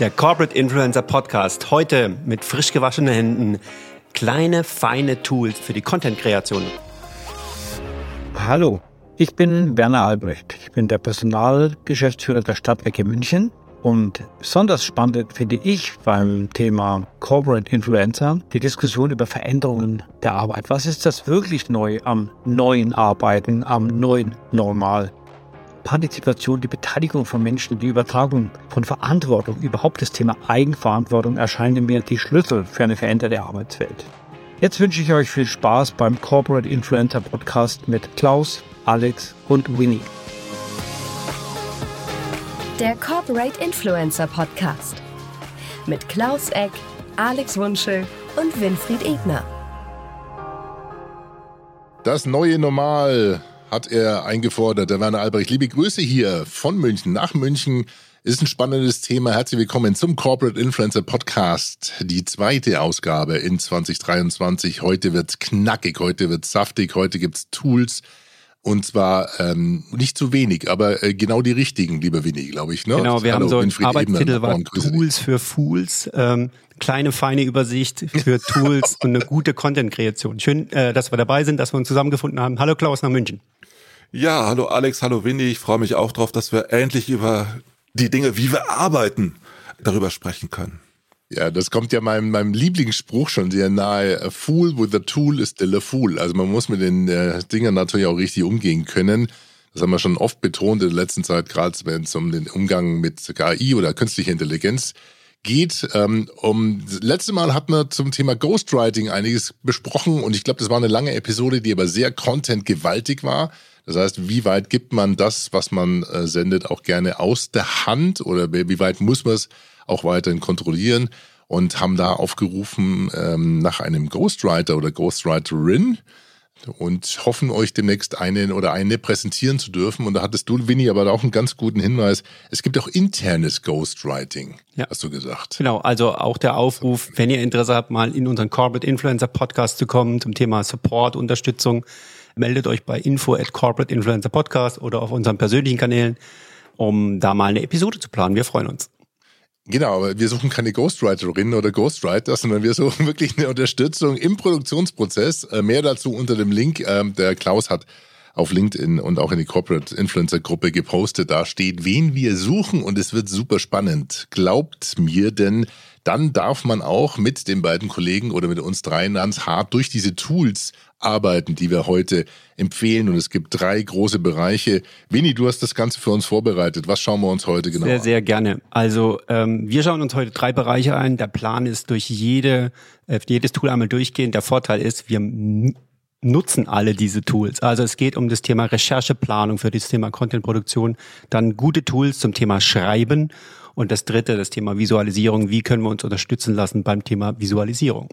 Der Corporate Influencer Podcast. Heute mit frisch gewaschenen Händen. Kleine, feine Tools für die Content-Kreation. Hallo, ich bin Werner Albrecht. Ich bin der Personalgeschäftsführer der Stadtwerke München. Und besonders spannend finde ich beim Thema Corporate Influencer die Diskussion über Veränderungen der Arbeit. Was ist das wirklich neu am neuen Arbeiten, am neuen Normal? Partizipation, die Beteiligung von Menschen, die Übertragung von Verantwortung, überhaupt das Thema Eigenverantwortung erscheinen mir die Schlüssel für eine veränderte Arbeitswelt. Jetzt wünsche ich euch viel Spaß beim Corporate Influencer Podcast mit Klaus, Alex und Winnie. Der Corporate Influencer Podcast mit Klaus Eck, Alex Wunschel und Winfried Ebner. Das neue Normal hat er eingefordert, der Werner Albrecht. Liebe Grüße hier von München nach München. Ist ein spannendes Thema. Herzlich willkommen zum Corporate Influencer Podcast. Die zweite Ausgabe in 2023. Heute wird's knackig, heute wird's saftig, heute gibt's Tools. Und zwar ähm, nicht zu wenig, aber äh, genau die richtigen, lieber Winnie, glaube ich. Ne? Genau, wir Hallo, haben so ein Winfried Arbeitstitel war. Tools für Fools. Ähm, kleine, feine Übersicht für Tools und eine gute Content-Kreation. Schön, äh, dass wir dabei sind, dass wir uns zusammengefunden haben. Hallo Klaus nach München. Ja, hallo Alex, hallo Winnie. Ich freue mich auch drauf, dass wir endlich über die Dinge, wie wir arbeiten, darüber sprechen können. Ja, das kommt ja meinem, meinem Lieblingsspruch schon sehr nahe. A fool with a tool is still a fool. Also man muss mit den äh, Dingen natürlich auch richtig umgehen können. Das haben wir schon oft betont in der letzten Zeit, gerade wenn es um den Umgang mit KI oder künstlicher Intelligenz geht. Ähm, um letzte Mal hatten wir zum Thema Ghostwriting einiges besprochen und ich glaube, das war eine lange Episode, die aber sehr content-gewaltig war. Das heißt, wie weit gibt man das, was man äh, sendet, auch gerne aus der Hand oder wie weit muss man es auch weiterhin kontrollieren? Und haben da aufgerufen ähm, nach einem Ghostwriter oder Ghostwriterin und hoffen euch demnächst einen oder eine präsentieren zu dürfen. Und da hattest du, Winnie, aber auch einen ganz guten Hinweis. Es gibt auch internes Ghostwriting, Ja. hast du gesagt. Genau, also auch der Aufruf, wenn ihr Interesse habt, mal in unseren Corporate Influencer Podcast zu kommen zum Thema Support, Unterstützung, meldet euch bei info at Corporate Influencer Podcast oder auf unseren persönlichen Kanälen, um da mal eine Episode zu planen. Wir freuen uns. Genau, aber wir suchen keine Ghostwriterin oder Ghostwriter, sondern wir suchen wirklich eine Unterstützung im Produktionsprozess. Äh, Mehr dazu unter dem Link. Ähm, Der Klaus hat auf LinkedIn und auch in die Corporate Influencer Gruppe gepostet. Da steht, wen wir suchen und es wird super spannend. Glaubt mir, denn dann darf man auch mit den beiden Kollegen oder mit uns dreien ganz hart durch diese Tools arbeiten, die wir heute empfehlen. Und es gibt drei große Bereiche. Winnie, du hast das Ganze für uns vorbereitet. Was schauen wir uns heute genau Sehr, an? sehr gerne. Also ähm, wir schauen uns heute drei Bereiche ein. Der Plan ist durch jede, äh, jedes Tool einmal durchgehen. Der Vorteil ist, wir nutzen alle diese Tools. Also es geht um das Thema Rechercheplanung für das Thema Contentproduktion, dann gute Tools zum Thema Schreiben und das dritte, das Thema Visualisierung. Wie können wir uns unterstützen lassen beim Thema Visualisierung?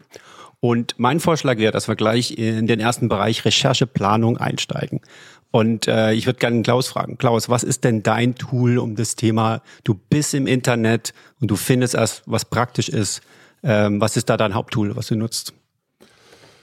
Und mein Vorschlag wäre, dass wir gleich in den ersten Bereich Rechercheplanung einsteigen. Und äh, ich würde gerne Klaus fragen. Klaus, was ist denn dein Tool um das Thema? Du bist im Internet und du findest erst, was praktisch ist. Ähm, was ist da dein Haupttool, was du nutzt?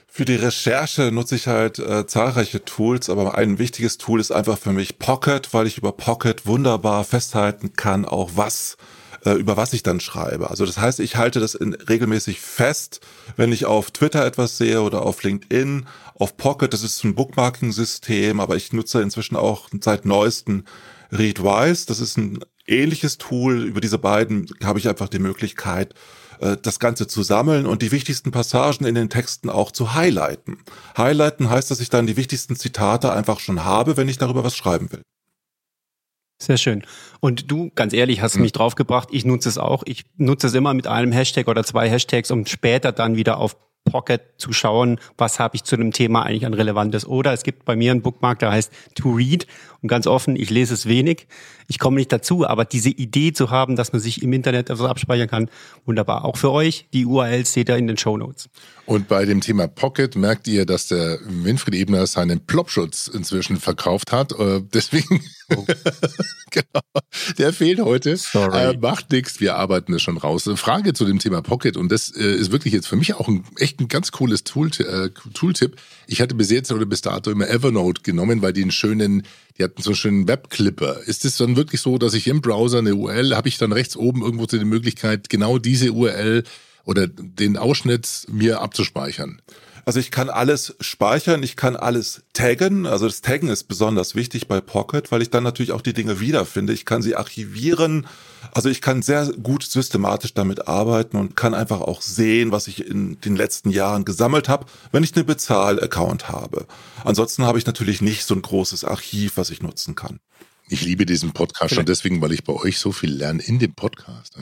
Für die Recherche nutze ich halt äh, zahlreiche Tools, aber ein wichtiges Tool ist einfach für mich Pocket, weil ich über Pocket wunderbar festhalten kann, auch was äh, über was ich dann schreibe. Also das heißt, ich halte das in, regelmäßig fest, wenn ich auf Twitter etwas sehe oder auf LinkedIn, auf Pocket, das ist ein Bookmarking-System, aber ich nutze inzwischen auch seit neuesten Readwise, das ist ein ähnliches Tool. Über diese beiden habe ich einfach die Möglichkeit, äh, das Ganze zu sammeln und die wichtigsten Passagen in den Texten auch zu highlighten. Highlighten heißt, dass ich dann die wichtigsten Zitate einfach schon habe, wenn ich darüber was schreiben will. Sehr schön. Und du, ganz ehrlich, hast mich draufgebracht. Ich nutze es auch. Ich nutze es immer mit einem Hashtag oder zwei Hashtags, um später dann wieder auf Pocket zu schauen, was habe ich zu dem Thema eigentlich an Relevantes. Oder es gibt bei mir einen Bookmark, der heißt To Read. Und ganz offen, ich lese es wenig. Ich komme nicht dazu, aber diese Idee zu haben, dass man sich im Internet etwas abspeichern kann, wunderbar. Auch für euch. Die URLs seht ihr in den Show Notes. Und bei dem Thema Pocket merkt ihr, dass der Winfried Ebner seinen Plopschutz inzwischen verkauft hat. Äh, Deswegen Oh. genau. Der fehlt heute. Sorry. Äh, macht nichts, wir arbeiten es schon raus. Frage zu dem Thema Pocket und das äh, ist wirklich jetzt für mich auch ein echt ein ganz cooles Tool, äh, Tooltip. Ich hatte bis jetzt oder bis dato immer Evernote genommen, weil die einen schönen, die hatten so einen schönen Webclipper. Ist es dann wirklich so, dass ich im Browser eine URL habe ich dann rechts oben irgendwo die Möglichkeit, genau diese URL oder den Ausschnitt mir abzuspeichern? Also ich kann alles speichern, ich kann alles taggen. Also das Taggen ist besonders wichtig bei Pocket, weil ich dann natürlich auch die Dinge wiederfinde. Ich kann sie archivieren. Also ich kann sehr gut systematisch damit arbeiten und kann einfach auch sehen, was ich in den letzten Jahren gesammelt habe, wenn ich einen Bezahl-Account habe. Ansonsten habe ich natürlich nicht so ein großes Archiv, was ich nutzen kann. Ich liebe diesen Podcast schon deswegen, weil ich bei euch so viel lerne in dem Podcast.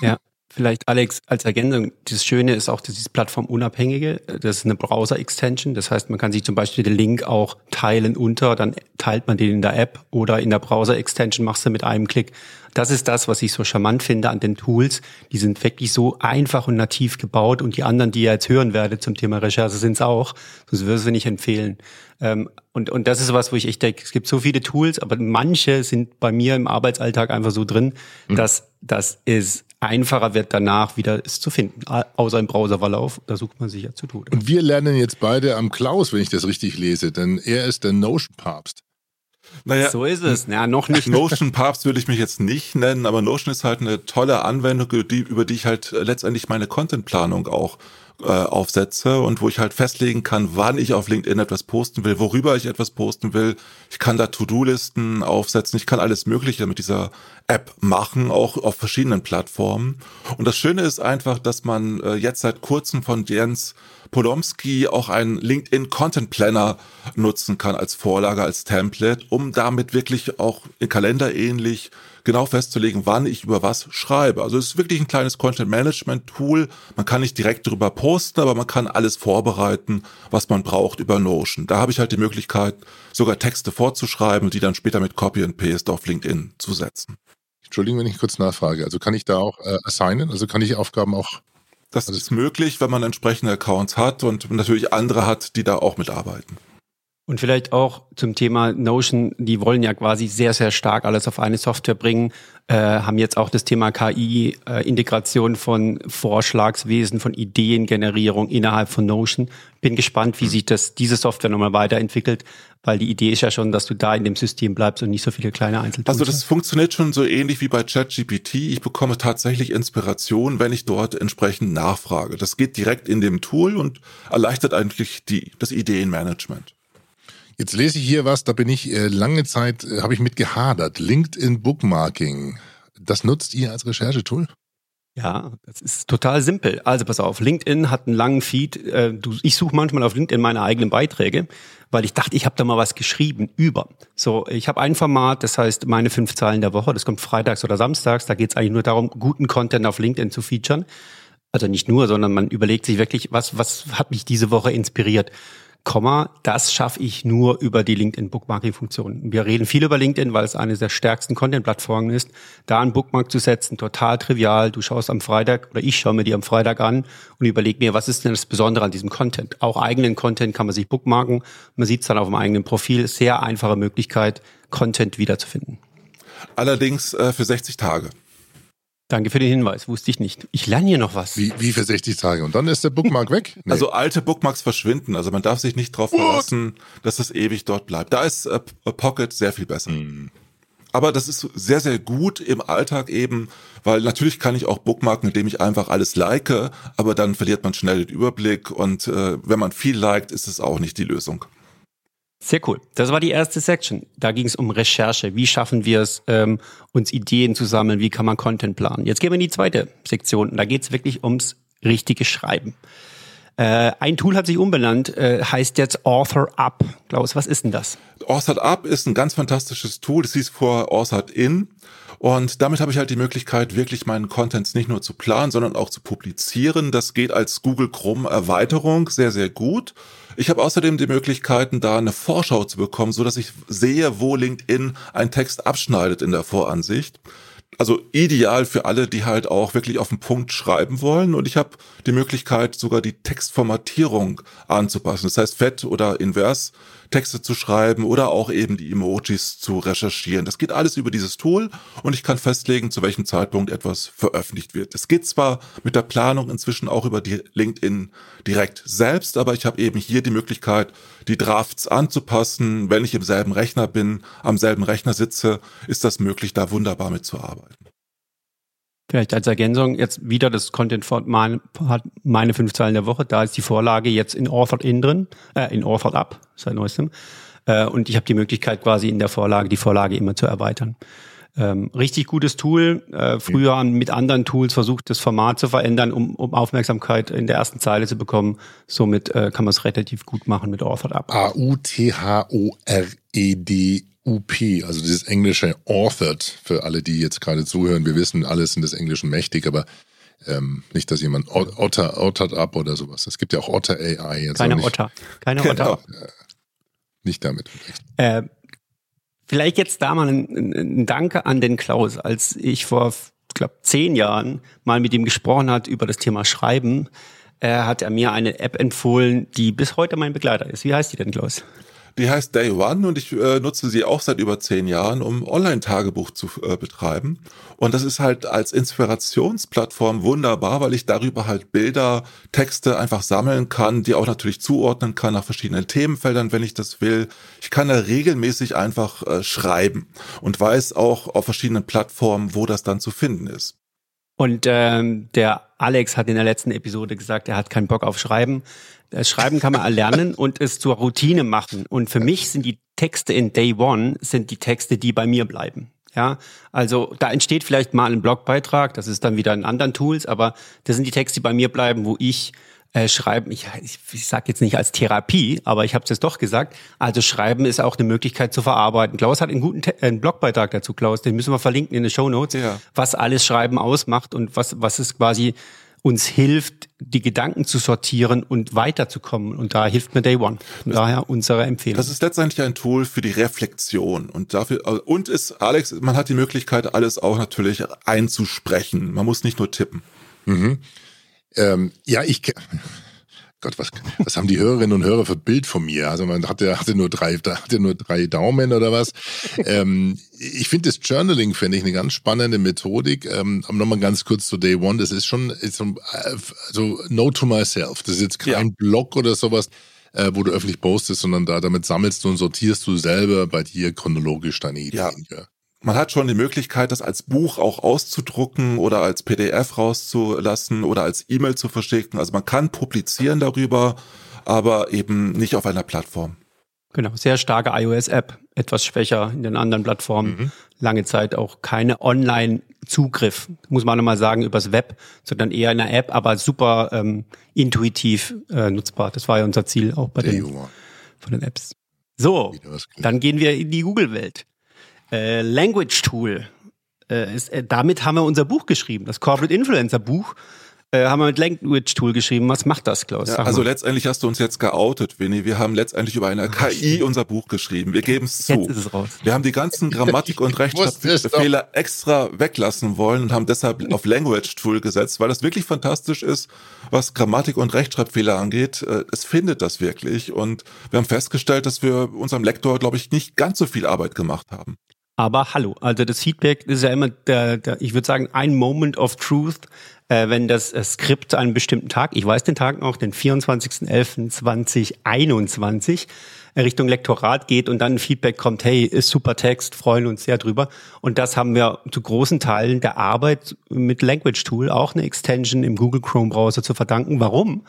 Ja. Vielleicht, Alex, als Ergänzung, das Schöne ist auch, das ist plattformunabhängige, das ist eine Browser-Extension. Das heißt, man kann sich zum Beispiel den Link auch teilen unter, dann teilt man den in der App oder in der Browser-Extension machst du mit einem Klick. Das ist das, was ich so charmant finde an den Tools. Die sind wirklich so einfach und nativ gebaut und die anderen, die ihr jetzt hören werdet zum Thema Recherche, sind es auch. Sonst würde ich sie nicht empfehlen. Ähm, und, und das ist was, wo ich echt denke, es gibt so viele Tools, aber manche sind bei mir im Arbeitsalltag einfach so drin, mhm. dass das ist einfacher wird danach wieder es zu finden, außer im Browserverlauf, da sucht man sich ja zu tun. Und wir lernen jetzt beide am Klaus, wenn ich das richtig lese, denn er ist der Notion-Papst. Naja, so ist es. Ja, noch nicht. Notion-Papst würde ich mich jetzt nicht nennen, aber Notion ist halt eine tolle Anwendung, über die ich halt letztendlich meine Contentplanung auch äh, aufsetze und wo ich halt festlegen kann, wann ich auf LinkedIn etwas posten will, worüber ich etwas posten will. Ich kann da To-Do-Listen aufsetzen, ich kann alles Mögliche mit dieser App machen, auch auf verschiedenen Plattformen. Und das Schöne ist einfach, dass man äh, jetzt seit kurzem von Jens Polomski auch einen LinkedIn Content Planner nutzen kann als Vorlage, als Template, um damit wirklich auch in Kalender ähnlich genau festzulegen, wann ich über was schreibe. Also es ist wirklich ein kleines Content Management Tool. Man kann nicht direkt darüber posten, aber man kann alles vorbereiten, was man braucht über Notion. Da habe ich halt die Möglichkeit, sogar Texte vorzuschreiben und die dann später mit Copy and Paste auf LinkedIn zu setzen. Entschuldigung, wenn ich kurz nachfrage. Also kann ich da auch äh, assignen? Also kann ich Aufgaben auch das ist möglich, wenn man entsprechende Accounts hat und natürlich andere hat, die da auch mitarbeiten. Und vielleicht auch zum Thema Notion, die wollen ja quasi sehr, sehr stark alles auf eine Software bringen, äh, haben jetzt auch das Thema KI, äh, Integration von Vorschlagswesen, von Ideengenerierung innerhalb von Notion. Bin gespannt, wie hm. sich das, diese Software nochmal weiterentwickelt, weil die Idee ist ja schon, dass du da in dem System bleibst und nicht so viele kleine Einzeltools Also das hast. funktioniert schon so ähnlich wie bei ChatGPT. Ich bekomme tatsächlich Inspiration, wenn ich dort entsprechend nachfrage. Das geht direkt in dem Tool und erleichtert eigentlich die, das Ideenmanagement. Jetzt lese ich hier was, da bin ich äh, lange Zeit, äh, habe ich mit gehadert. LinkedIn Bookmarking. Das nutzt ihr als Recherchetool? Ja, das ist total simpel. Also pass auf, LinkedIn hat einen langen Feed. Äh, du, ich suche manchmal auf LinkedIn meine eigenen Beiträge, weil ich dachte, ich habe da mal was geschrieben über. So, ich habe ein Format, das heißt meine fünf Zahlen der Woche. Das kommt freitags oder samstags. Da geht es eigentlich nur darum, guten Content auf LinkedIn zu featuren. Also nicht nur, sondern man überlegt sich wirklich, was, was hat mich diese Woche inspiriert. Komma, das schaffe ich nur über die LinkedIn Bookmarking Funktion. Wir reden viel über LinkedIn, weil es eine der stärksten Content Plattformen ist. Da einen Bookmark zu setzen, total trivial. Du schaust am Freitag oder ich schaue mir die am Freitag an und überlege mir, was ist denn das Besondere an diesem Content? Auch eigenen Content kann man sich bookmarken. Man sieht es dann auf dem eigenen Profil. Sehr einfache Möglichkeit, Content wiederzufinden. Allerdings äh, für 60 Tage. Danke für den Hinweis, wusste ich nicht. Ich lerne hier noch was. Wie, wie für 60 Tage. Und dann ist der Bookmark weg? Nee. Also alte Bookmarks verschwinden. Also man darf sich nicht darauf verlassen, dass es ewig dort bleibt. Da ist äh, Pocket sehr viel besser. Mhm. Aber das ist sehr, sehr gut im Alltag eben, weil natürlich kann ich auch bookmarken, indem ich einfach alles like, aber dann verliert man schnell den Überblick und äh, wenn man viel liked, ist es auch nicht die Lösung. Sehr cool. Das war die erste Section. Da ging es um Recherche. Wie schaffen wir es, ähm, uns Ideen zu sammeln? Wie kann man Content planen? Jetzt gehen wir in die zweite Sektion. Da geht es wirklich ums richtige Schreiben. Äh, ein Tool hat sich umbenannt, äh, heißt jetzt Author Up. Klaus, was ist denn das? Author Up ist ein ganz fantastisches Tool. Das hieß vor Author In. Und damit habe ich halt die Möglichkeit, wirklich meinen Contents nicht nur zu planen, sondern auch zu publizieren. Das geht als Google Chrome Erweiterung sehr, sehr gut. Ich habe außerdem die Möglichkeiten, da eine Vorschau zu bekommen, so dass ich sehe, wo LinkedIn einen Text abschneidet in der Voransicht. Also ideal für alle, die halt auch wirklich auf den Punkt schreiben wollen. Und ich habe die Möglichkeit, sogar die Textformatierung anzupassen. Das heißt, fett oder invers Texte zu schreiben oder auch eben die Emojis zu recherchieren. Das geht alles über dieses Tool und ich kann festlegen, zu welchem Zeitpunkt etwas veröffentlicht wird. Es geht zwar mit der Planung inzwischen auch über die LinkedIn direkt selbst, aber ich habe eben hier die Möglichkeit, die Drafts anzupassen. Wenn ich im selben Rechner bin, am selben Rechner sitze, ist das möglich, da wunderbar mitzuarbeiten. Vielleicht als Ergänzung jetzt wieder das Content Format hat meine fünf Zeilen der Woche. Da ist die Vorlage jetzt in Authored In drin, äh, in Authored Up seit neuestem. Äh, und ich habe die Möglichkeit quasi in der Vorlage die Vorlage immer zu erweitern. Ähm, richtig gutes Tool. Äh, früher ja. mit anderen Tools versucht, das Format zu verändern, um, um Aufmerksamkeit in der ersten Zeile zu bekommen. Somit äh, kann man es relativ gut machen mit Authored Up. A-U-T-H-O-R-E-D UP, also dieses englische authored, für alle, die jetzt gerade zuhören. Wir wissen, alles sind des Englischen mächtig, aber ähm, nicht, dass jemand Otter, Ottert ab oder sowas. Es gibt ja auch Otter AI. Jetzt Keine nicht, Otter. Keine genau. Otter. Äh, nicht damit. Äh, vielleicht jetzt da mal ein, ein Danke an den Klaus. Als ich vor, glaube zehn Jahren mal mit ihm gesprochen hat über das Thema Schreiben, äh, hat er mir eine App empfohlen, die bis heute mein Begleiter ist. Wie heißt die denn, Klaus? Die heißt Day One und ich äh, nutze sie auch seit über zehn Jahren, um Online-Tagebuch zu äh, betreiben. Und das ist halt als Inspirationsplattform wunderbar, weil ich darüber halt Bilder, Texte einfach sammeln kann, die auch natürlich zuordnen kann nach verschiedenen Themenfeldern, wenn ich das will. Ich kann da regelmäßig einfach äh, schreiben und weiß auch auf verschiedenen Plattformen, wo das dann zu finden ist. Und ähm, der Alex hat in der letzten Episode gesagt, er hat keinen Bock auf Schreiben. Das Schreiben kann man erlernen und es zur Routine machen. Und für mich sind die Texte in Day One sind die Texte, die bei mir bleiben. Ja, also da entsteht vielleicht mal ein Blogbeitrag, das ist dann wieder in anderen Tools, aber das sind die Texte, die bei mir bleiben, wo ich äh, schreiben, ich, ich, ich sage jetzt nicht als Therapie, aber ich habe es jetzt doch gesagt. Also Schreiben ist auch eine Möglichkeit zu verarbeiten. Klaus hat einen guten Te einen Blogbeitrag dazu, Klaus, den müssen wir verlinken in den Show Notes, ja. was alles Schreiben ausmacht und was was es quasi uns hilft, die Gedanken zu sortieren und weiterzukommen. Und da hilft mir Day One. Von daher unsere Empfehlung. Das ist letztendlich ein Tool für die Reflexion. Und dafür, und ist, Alex, man hat die Möglichkeit, alles auch natürlich einzusprechen. Man muss nicht nur tippen. Mhm. Ähm, ja, ich, Gott, was, was haben die Hörerinnen und Hörer für Bild von mir? Also man hatte, hatte nur drei, hatte nur drei Daumen oder was. ähm, ich finde das Journaling finde ich eine ganz spannende Methodik. Ähm, aber nochmal ganz kurz zu Day One. Das ist schon ist so, also Note to myself. Das ist jetzt kein ja. Blog oder sowas, äh, wo du öffentlich postest, sondern da damit sammelst du und sortierst du selber bei dir chronologisch deine Ideen. Ja. ja man hat schon die Möglichkeit, das als Buch auch auszudrucken oder als PDF rauszulassen oder als E-Mail zu verschicken. Also man kann publizieren darüber, aber eben nicht auf einer Plattform. Genau, sehr starke iOS-App, etwas schwächer in den anderen Plattformen. Mhm. Lange Zeit auch keine Online-Zugriff, muss man nochmal sagen, übers Web, sondern eher in der App, aber super ähm, intuitiv äh, nutzbar. Das war ja unser Ziel auch bei den, von den Apps. So, dann gehen wir in die Google-Welt. Äh, Language Tool. Äh, ist, äh, damit haben wir unser Buch geschrieben, das Corporate Influencer Buch. Äh, haben wir mit Language Tool geschrieben. Was macht das, Klaus? Ja, also letztendlich hast du uns jetzt geoutet, Winnie. Wir haben letztendlich über eine KI unser Buch geschrieben. Wir geben es zu. Jetzt ist es raus. Wir haben die ganzen Grammatik- und Rechtschreibfehler extra weglassen wollen und haben deshalb auf Language Tool gesetzt, weil das wirklich fantastisch ist, was Grammatik- und Rechtschreibfehler angeht. Äh, es findet das wirklich und wir haben festgestellt, dass wir unserem Lektor, glaube ich, nicht ganz so viel Arbeit gemacht haben. Aber hallo, also das Feedback ist ja immer der, der ich würde sagen, ein Moment of Truth, äh, wenn das äh, Skript einen bestimmten Tag, ich weiß den Tag noch, den 24.11.2021, äh, Richtung Lektorat geht und dann Feedback kommt, hey, ist super Text, freuen uns sehr drüber. Und das haben wir zu großen Teilen der Arbeit mit Language Tool, auch eine Extension im Google Chrome Browser zu verdanken. Warum?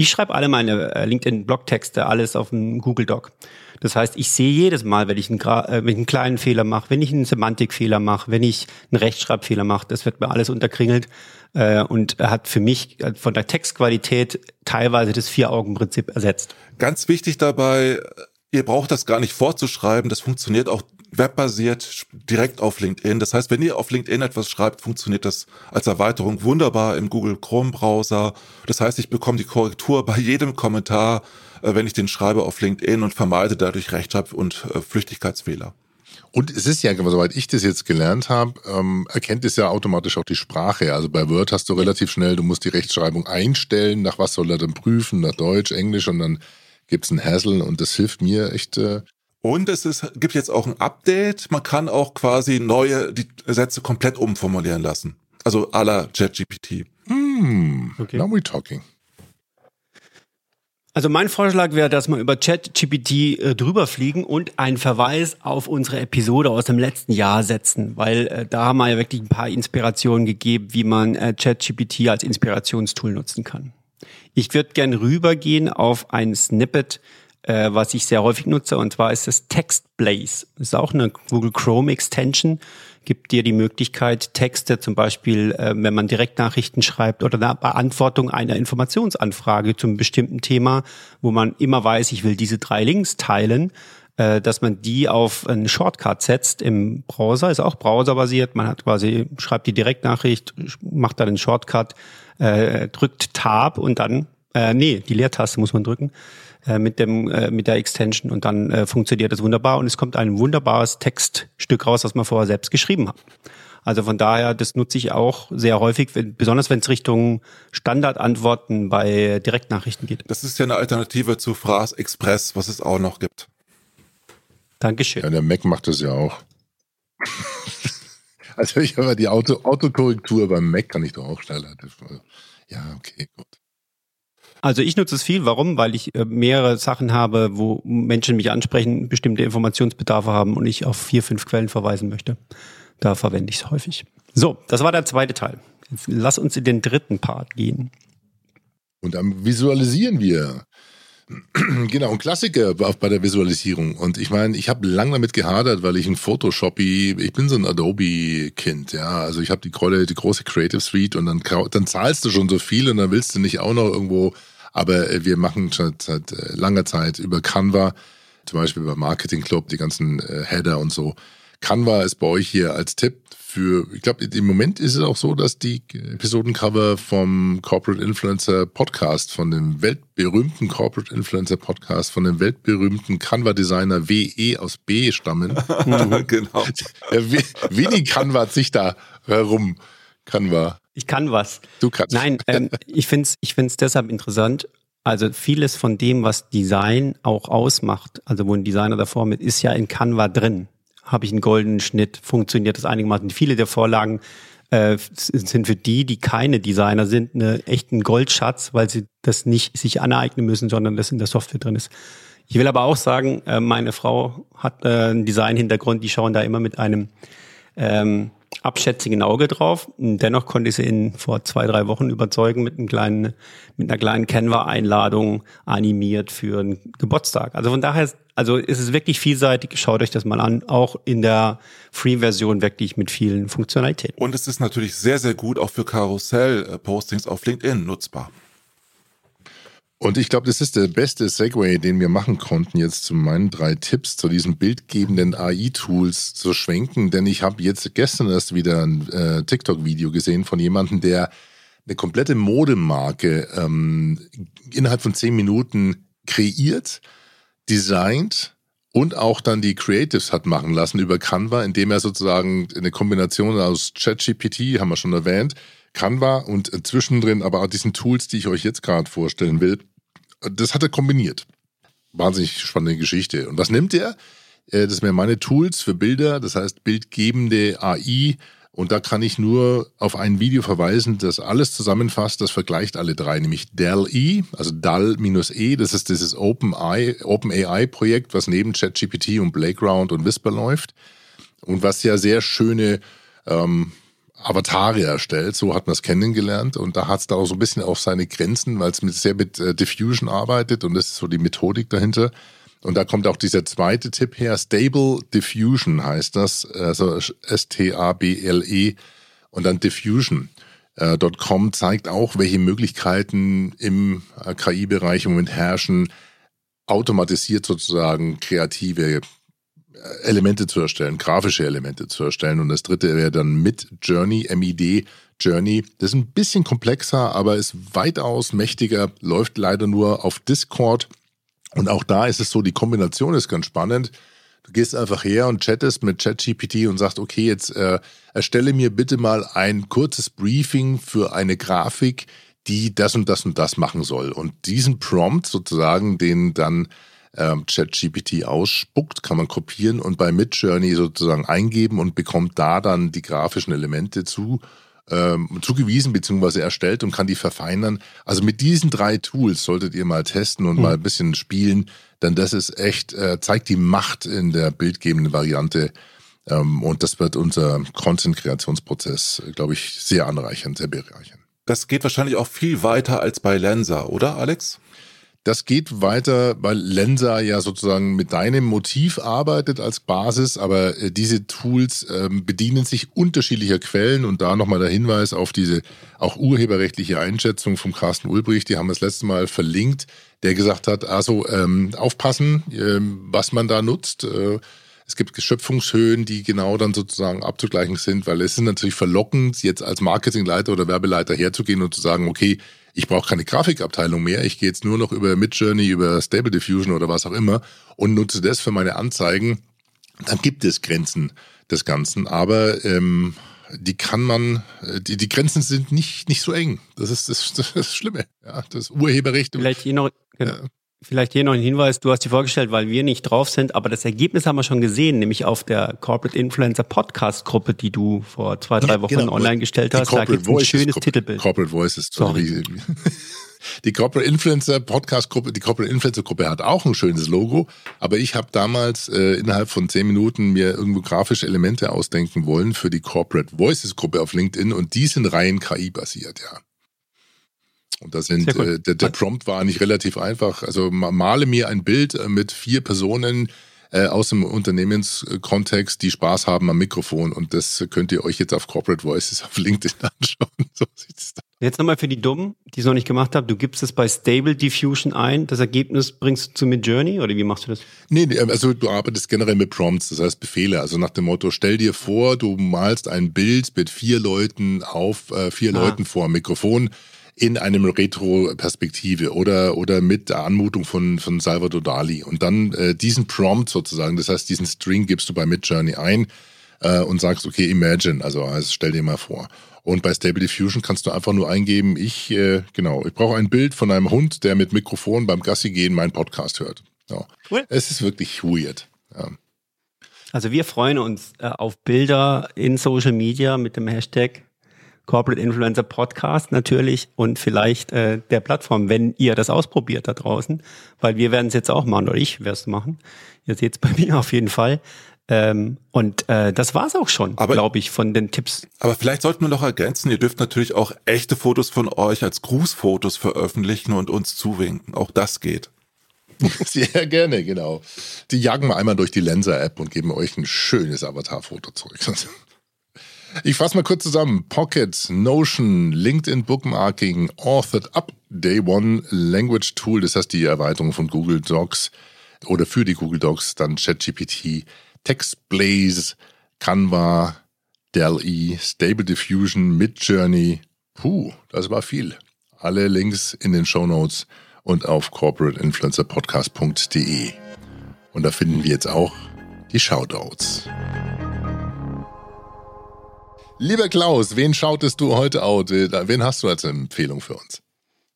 Ich schreibe alle meine äh, LinkedIn-Blogtexte, alles auf dem Google Doc. Das heißt, ich sehe jedes Mal, wenn ich einen, äh, wenn ich einen kleinen Fehler mache, wenn ich einen Semantikfehler mache, wenn ich einen Rechtschreibfehler mache, das wird mir alles unterkringelt äh, und hat für mich von der Textqualität teilweise das Vier-Augen-Prinzip ersetzt. Ganz wichtig dabei, ihr braucht das gar nicht vorzuschreiben, das funktioniert auch webbasiert direkt auf LinkedIn. Das heißt, wenn ihr auf LinkedIn etwas schreibt, funktioniert das als Erweiterung wunderbar im Google Chrome Browser. Das heißt, ich bekomme die Korrektur bei jedem Kommentar äh, wenn ich den schreibe auf LinkedIn und vermeide dadurch Rechtschreib- und äh, Flüchtigkeitsfehler. Und es ist ja, soweit ich das jetzt gelernt habe, ähm, erkennt es ja automatisch auch die Sprache. Also bei Word hast du relativ schnell, du musst die Rechtschreibung einstellen, nach was soll er dann prüfen, nach Deutsch, Englisch und dann gibt es ein Hassel und das hilft mir echt. Äh und es ist, gibt jetzt auch ein Update. Man kann auch quasi neue die Sätze komplett umformulieren lassen. Also à la ChatGPT. Hmm, okay. Now we're talking. Also mein Vorschlag wäre, dass wir über ChatGPT äh, drüber fliegen und einen Verweis auf unsere Episode aus dem letzten Jahr setzen, weil äh, da haben wir ja wirklich ein paar Inspirationen gegeben, wie man äh, ChatGPT als Inspirationstool nutzen kann. Ich würde gern rübergehen auf ein Snippet, äh, was ich sehr häufig nutze, und zwar ist es TextBlaze. Das ist auch eine Google Chrome Extension gibt dir die Möglichkeit, Texte zum Beispiel, äh, wenn man Direktnachrichten schreibt oder eine Beantwortung einer Informationsanfrage zum bestimmten Thema, wo man immer weiß, ich will diese drei Links teilen, äh, dass man die auf einen Shortcut setzt im Browser, ist auch browserbasiert. Man hat quasi, schreibt die Direktnachricht, macht dann einen Shortcut, äh, drückt Tab und dann, äh, nee, die Leertaste muss man drücken äh, mit dem äh, mit der Extension und dann äh, funktioniert das wunderbar und es kommt ein wunderbares Textstück raus, was man vorher selbst geschrieben hat. Also von daher, das nutze ich auch sehr häufig, wenn, besonders wenn es Richtung Standardantworten bei Direktnachrichten geht. Das ist ja eine Alternative zu Phrase Express, was es auch noch gibt. Dankeschön. Ja, der Mac macht das ja auch. also ich habe die Auto, Autokorrektur beim Mac kann ich doch auch schneller. Ja, okay, gut. Also ich nutze es viel. Warum? Weil ich äh, mehrere Sachen habe, wo Menschen mich ansprechen, bestimmte Informationsbedarfe haben und ich auf vier, fünf Quellen verweisen möchte. Da verwende ich es häufig. So, das war der zweite Teil. Jetzt lass uns in den dritten Part gehen. Und dann visualisieren wir. Genau, ein Klassiker bei der Visualisierung. Und ich meine, ich habe lange damit gehadert, weil ich ein Photoshopy, ich bin so ein Adobe-Kind, ja. Also ich habe die, die große Creative Suite und dann, dann zahlst du schon so viel und dann willst du nicht auch noch irgendwo aber äh, wir machen schon seit äh, langer Zeit über Canva, zum Beispiel über Marketing Club, die ganzen äh, Header und so. Canva ist bei euch hier als Tipp für, ich glaube, im Moment ist es auch so, dass die Episodencover vom Corporate Influencer Podcast, von dem weltberühmten Corporate Influencer Podcast, von dem weltberühmten Canva-Designer WE aus B stammen. genau. Wenig Canva sich da herum. Canva. Ich kann was. Du kannst. Nein, ähm, ich finde es ich find's deshalb interessant. Also vieles von dem, was Design auch ausmacht, also wo ein Designer davor mit, ist ja in Canva drin. Habe ich einen goldenen Schnitt, funktioniert das einigermaßen. Viele der Vorlagen äh, sind für die, die keine Designer sind, eine echten Goldschatz, weil sie das nicht sich aneignen müssen, sondern das in der Software drin ist. Ich will aber auch sagen, äh, meine Frau hat äh, einen Design-Hintergrund, die schauen da immer mit einem ähm, abschätzigen Auge drauf. Dennoch konnte ich sie in vor zwei, drei Wochen überzeugen mit einem kleinen, mit einer kleinen Canva-Einladung animiert für einen Geburtstag. Also von daher, also ist es wirklich vielseitig. Schaut euch das mal an. Auch in der Free-Version wirklich mit vielen Funktionalitäten. Und es ist natürlich sehr, sehr gut auch für Karussell-Postings auf LinkedIn nutzbar. Und ich glaube, das ist der beste Segway, den wir machen konnten, jetzt zu meinen drei Tipps, zu diesen bildgebenden AI-Tools zu schwenken. Denn ich habe jetzt gestern erst wieder ein äh, TikTok-Video gesehen von jemandem, der eine komplette Modemarke ähm, innerhalb von zehn Minuten kreiert, designt und auch dann die Creatives hat machen lassen über Canva, indem er sozusagen eine Kombination aus ChatGPT, haben wir schon erwähnt, Canva und zwischendrin aber auch diesen Tools, die ich euch jetzt gerade vorstellen will, das hat er kombiniert. Wahnsinnig spannende Geschichte. Und was nimmt er? Äh, das wären meine Tools für Bilder, das heißt bildgebende AI. Und da kann ich nur auf ein Video verweisen, das alles zusammenfasst, das vergleicht alle drei, nämlich DAL-E, also DAL-E, das ist dieses OpenAI, OpenAI-Projekt, was neben ChatGPT und Playground und Whisper läuft und was ja sehr schöne ähm, Avatare erstellt. So hat man es kennengelernt und da hat es da auch so ein bisschen auch seine Grenzen, weil es mit, sehr mit äh, Diffusion arbeitet und das ist so die Methodik dahinter. Und da kommt auch dieser zweite Tipp her. Stable Diffusion heißt das, also S-T-A-B-L-E und dann Diffusion.com äh, zeigt auch, welche Möglichkeiten im äh, KI-Bereich im Moment herrschen, automatisiert sozusagen kreative Elemente zu erstellen, grafische Elemente zu erstellen. Und das dritte wäre dann mit Journey, MID, Journey. Das ist ein bisschen komplexer, aber ist weitaus mächtiger, läuft leider nur auf Discord. Und auch da ist es so, die Kombination ist ganz spannend. Du gehst einfach her und chattest mit ChatGPT und sagst, okay, jetzt äh, erstelle mir bitte mal ein kurzes Briefing für eine Grafik, die das und das und das machen soll. Und diesen Prompt sozusagen, den dann ähm, ChatGPT ausspuckt, kann man kopieren und bei Midjourney sozusagen eingeben und bekommt da dann die grafischen Elemente zu ähm, zugewiesen bzw. erstellt und kann die verfeinern. Also mit diesen drei Tools solltet ihr mal testen und mhm. mal ein bisschen spielen, denn das ist echt, äh, zeigt die Macht in der bildgebenden Variante. Ähm, und das wird unser Content-Kreationsprozess, glaube ich, sehr anreichern, sehr bereichern. Das geht wahrscheinlich auch viel weiter als bei Lensa, oder Alex? Das geht weiter, weil Lensa ja sozusagen mit deinem Motiv arbeitet als Basis, aber äh, diese Tools ähm, bedienen sich unterschiedlicher Quellen und da nochmal der Hinweis auf diese auch urheberrechtliche Einschätzung vom Carsten Ulbricht, die haben wir das letzte Mal verlinkt, der gesagt hat, also ähm, aufpassen, ähm, was man da nutzt. Äh, es gibt Geschöpfungshöhen, die genau dann sozusagen abzugleichen sind, weil es ist natürlich verlockend, jetzt als Marketingleiter oder Werbeleiter herzugehen und zu sagen, okay, ich brauche keine Grafikabteilung mehr, ich gehe jetzt nur noch über Midjourney, über Stable Diffusion oder was auch immer und nutze das für meine Anzeigen, dann gibt es Grenzen des Ganzen. Aber ähm, die kann man, die, die Grenzen sind nicht, nicht so eng. Das ist das, das, ist das Schlimme. Ja, das Urheberrecht. Vielleicht hier noch, genau. Ja. Vielleicht hier noch ein Hinweis, du hast die vorgestellt, weil wir nicht drauf sind, aber das Ergebnis haben wir schon gesehen, nämlich auf der Corporate Influencer Podcast Gruppe, die du vor zwei, drei Wochen genau. online gestellt hast. Da gibt es ein schönes Corporate, Titelbild. Corporate Voices. Sorry. Die Corporate Influencer Podcast Gruppe, die Corporate Influencer Gruppe hat auch ein schönes Logo, aber ich habe damals äh, innerhalb von zehn Minuten mir irgendwo grafische Elemente ausdenken wollen für die Corporate Voices Gruppe auf LinkedIn und die sind rein KI basiert, ja. Und da sind, äh, der, der Prompt war eigentlich relativ einfach. Also male mir ein Bild äh, mit vier Personen äh, aus dem Unternehmenskontext, die Spaß haben am Mikrofon. Und das könnt ihr euch jetzt auf Corporate Voices auf LinkedIn anschauen. So sieht's da. Jetzt nochmal für die Dummen, die es noch nicht gemacht haben. Du gibst es bei Stable Diffusion ein. Das Ergebnis bringst du zu Midjourney oder wie machst du das? Nee, also du arbeitest generell mit Prompts, das heißt Befehle. Also nach dem Motto, stell dir vor, du malst ein Bild mit vier Leuten auf, äh, vier ah. Leuten vor dem Mikrofon in einem Retro-Perspektive oder, oder mit der Anmutung von, von Salvador Dali. Und dann äh, diesen Prompt sozusagen, das heißt, diesen String gibst du bei Midjourney ein äh, und sagst, okay, imagine, also, also stell dir mal vor. Und bei Stable Diffusion kannst du einfach nur eingeben, ich, äh, genau, ich brauche ein Bild von einem Hund, der mit Mikrofon beim Gassi gehen meinen Podcast hört. Ja. Cool. Es ist wirklich weird. Ja. Also wir freuen uns äh, auf Bilder in Social Media mit dem Hashtag Corporate Influencer Podcast natürlich und vielleicht äh, der Plattform, wenn ihr das ausprobiert da draußen, weil wir werden es jetzt auch machen oder ich werde es machen. Ihr seht es bei mir auf jeden Fall. Ähm, und äh, das war's auch schon, glaube ich, von den Tipps. Aber vielleicht sollten wir noch ergänzen, ihr dürft natürlich auch echte Fotos von euch als Grußfotos veröffentlichen und uns zuwinken. Auch das geht. Sehr gerne, genau. Die jagen wir einmal durch die Lenser-App und geben euch ein schönes Avatar-Foto zurück. Ich fasse mal kurz zusammen. Pocket, Notion, LinkedIn Bookmarking, Authored Up, Day One Language Tool, das heißt die Erweiterung von Google Docs oder für die Google Docs, dann ChatGPT, TextBlaze, Canva, DALL-E, Stable Diffusion, Midjourney. Puh, das war viel. Alle Links in den Show Notes und auf corporateinfluencerpodcast.de. Und da finden wir jetzt auch die Shoutouts. Lieber Klaus, wen schautest du heute out? Wen hast du als Empfehlung für uns?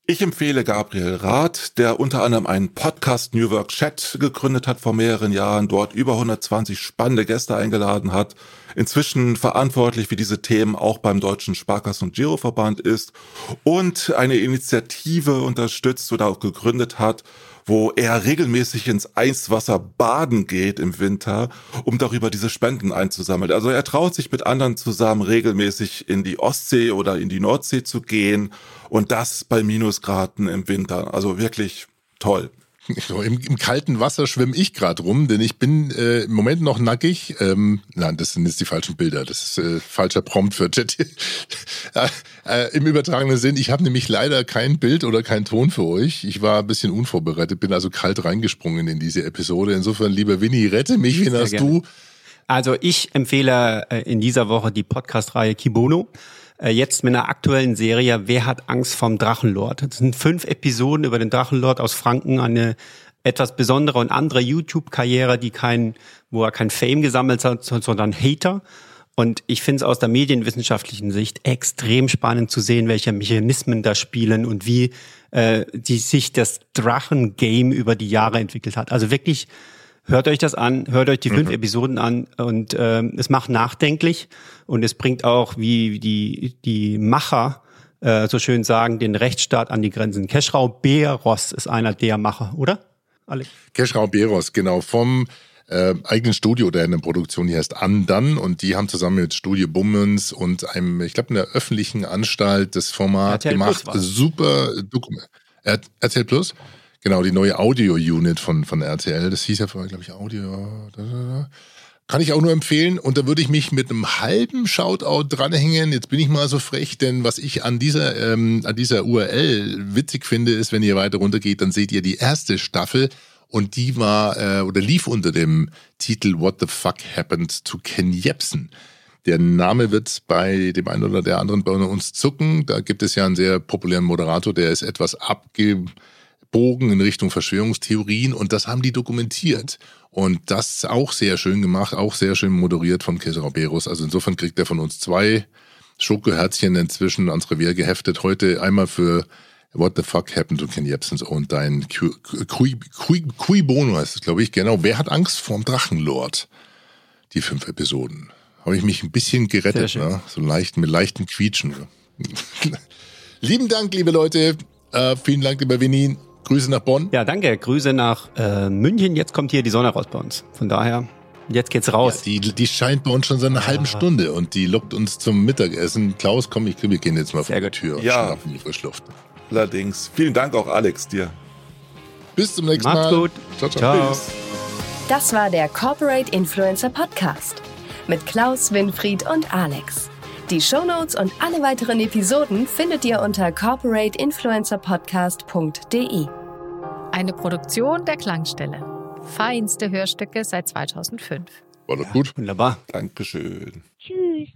Ich empfehle Gabriel Rath, der unter anderem einen Podcast New Work Chat gegründet hat vor mehreren Jahren, dort über 120 spannende Gäste eingeladen hat, inzwischen verantwortlich für diese Themen auch beim Deutschen Sparkassen- und Giroverband ist und eine Initiative unterstützt oder auch gegründet hat, wo er regelmäßig ins Eiswasser baden geht im Winter, um darüber diese Spenden einzusammeln. Also er traut sich mit anderen zusammen regelmäßig in die Ostsee oder in die Nordsee zu gehen und das bei Minusgraden im Winter. Also wirklich toll. So, im, Im kalten Wasser schwimme ich gerade rum, denn ich bin äh, im Moment noch nackig. Ähm, nein, das sind jetzt die falschen Bilder. Das ist äh, falscher Prompt für Chat. äh, äh, Im übertragenen Sinn, ich habe nämlich leider kein Bild oder kein Ton für euch. Ich war ein bisschen unvorbereitet, bin also kalt reingesprungen in diese Episode. Insofern, lieber Winnie, rette mich, wen hast du? Also ich empfehle äh, in dieser Woche die Podcast-Reihe Kibono. Äh, jetzt mit einer aktuellen Serie Wer hat Angst vom Drachenlord? Das sind fünf Episoden über den Drachenlord aus Franken, eine etwas besondere und andere YouTube-Karriere, die kein, wo er kein Fame gesammelt hat, sondern Hater. Und ich finde es aus der medienwissenschaftlichen Sicht extrem spannend zu sehen, welche Mechanismen da spielen und wie äh, die sich das Drachen-Game über die Jahre entwickelt hat. Also wirklich, hört euch das an, hört euch die fünf mhm. Episoden an und ähm, es macht nachdenklich und es bringt auch, wie die, die Macher äh, so schön sagen, den Rechtsstaat an die Grenzen. Keschrau Beros ist einer der Macher, oder? Alex? Keschrau Beros, genau, vom äh, eigenen Studio oder eine Produktion, die heißt Andan und die haben zusammen mit Studio Bummens und einem, ich glaube, einer öffentlichen Anstalt das Format RTL gemacht. Super Dokument. RTL Plus? Genau, die neue Audio-Unit von, von RTL. Das hieß ja vorher, glaube ich, Audio. Da, da, da. Kann ich auch nur empfehlen. Und da würde ich mich mit einem halben Shoutout dranhängen. Jetzt bin ich mal so frech, denn was ich an dieser, ähm, an dieser URL witzig finde, ist, wenn ihr weiter runtergeht, dann seht ihr die erste Staffel und die war äh, oder lief unter dem Titel What the Fuck Happened to Ken Jebsen. Der Name wird bei dem einen oder der anderen bei uns zucken. Da gibt es ja einen sehr populären Moderator, der ist etwas abgebogen in Richtung Verschwörungstheorien und das haben die dokumentiert. Und das auch sehr schön gemacht, auch sehr schön moderiert von Kesera Berus. Also insofern kriegt er von uns zwei Schokoherzchen inzwischen ans Revier geheftet. Heute einmal für What the fuck happened to Ken Jebsens und dein Cui Bono heißt es, glaube ich. Genau. Wer hat Angst vorm Drachenlord? Die fünf Episoden. Habe ich mich ein bisschen gerettet, ne? So leicht, mit leichten Quietschen. Lieben Dank, liebe Leute. Äh, vielen Dank, lieber Winnie. Grüße nach Bonn. Ja, danke. Grüße nach äh, München. Jetzt kommt hier die Sonne raus bei uns. Von daher, jetzt geht's raus. Ja, die, die scheint bei uns schon seit einer ja. halben Stunde und die lockt uns zum Mittagessen. Klaus, komm, ich, wir gehen jetzt mal vor die Tür und ja. schlafen die Frischluft. Allerdings. Vielen Dank auch, Alex, dir. Bis zum nächsten Macht's Mal. gut. Ciao, ciao. ciao. Das war der Corporate Influencer Podcast mit Klaus, Winfried und Alex. Die Shownotes und alle weiteren Episoden findet ihr unter corporateinfluencerpodcast.de. Eine Produktion der Klangstelle. Feinste Hörstücke seit 2005. War doch gut. Wunderbar. Dankeschön. Tschüss.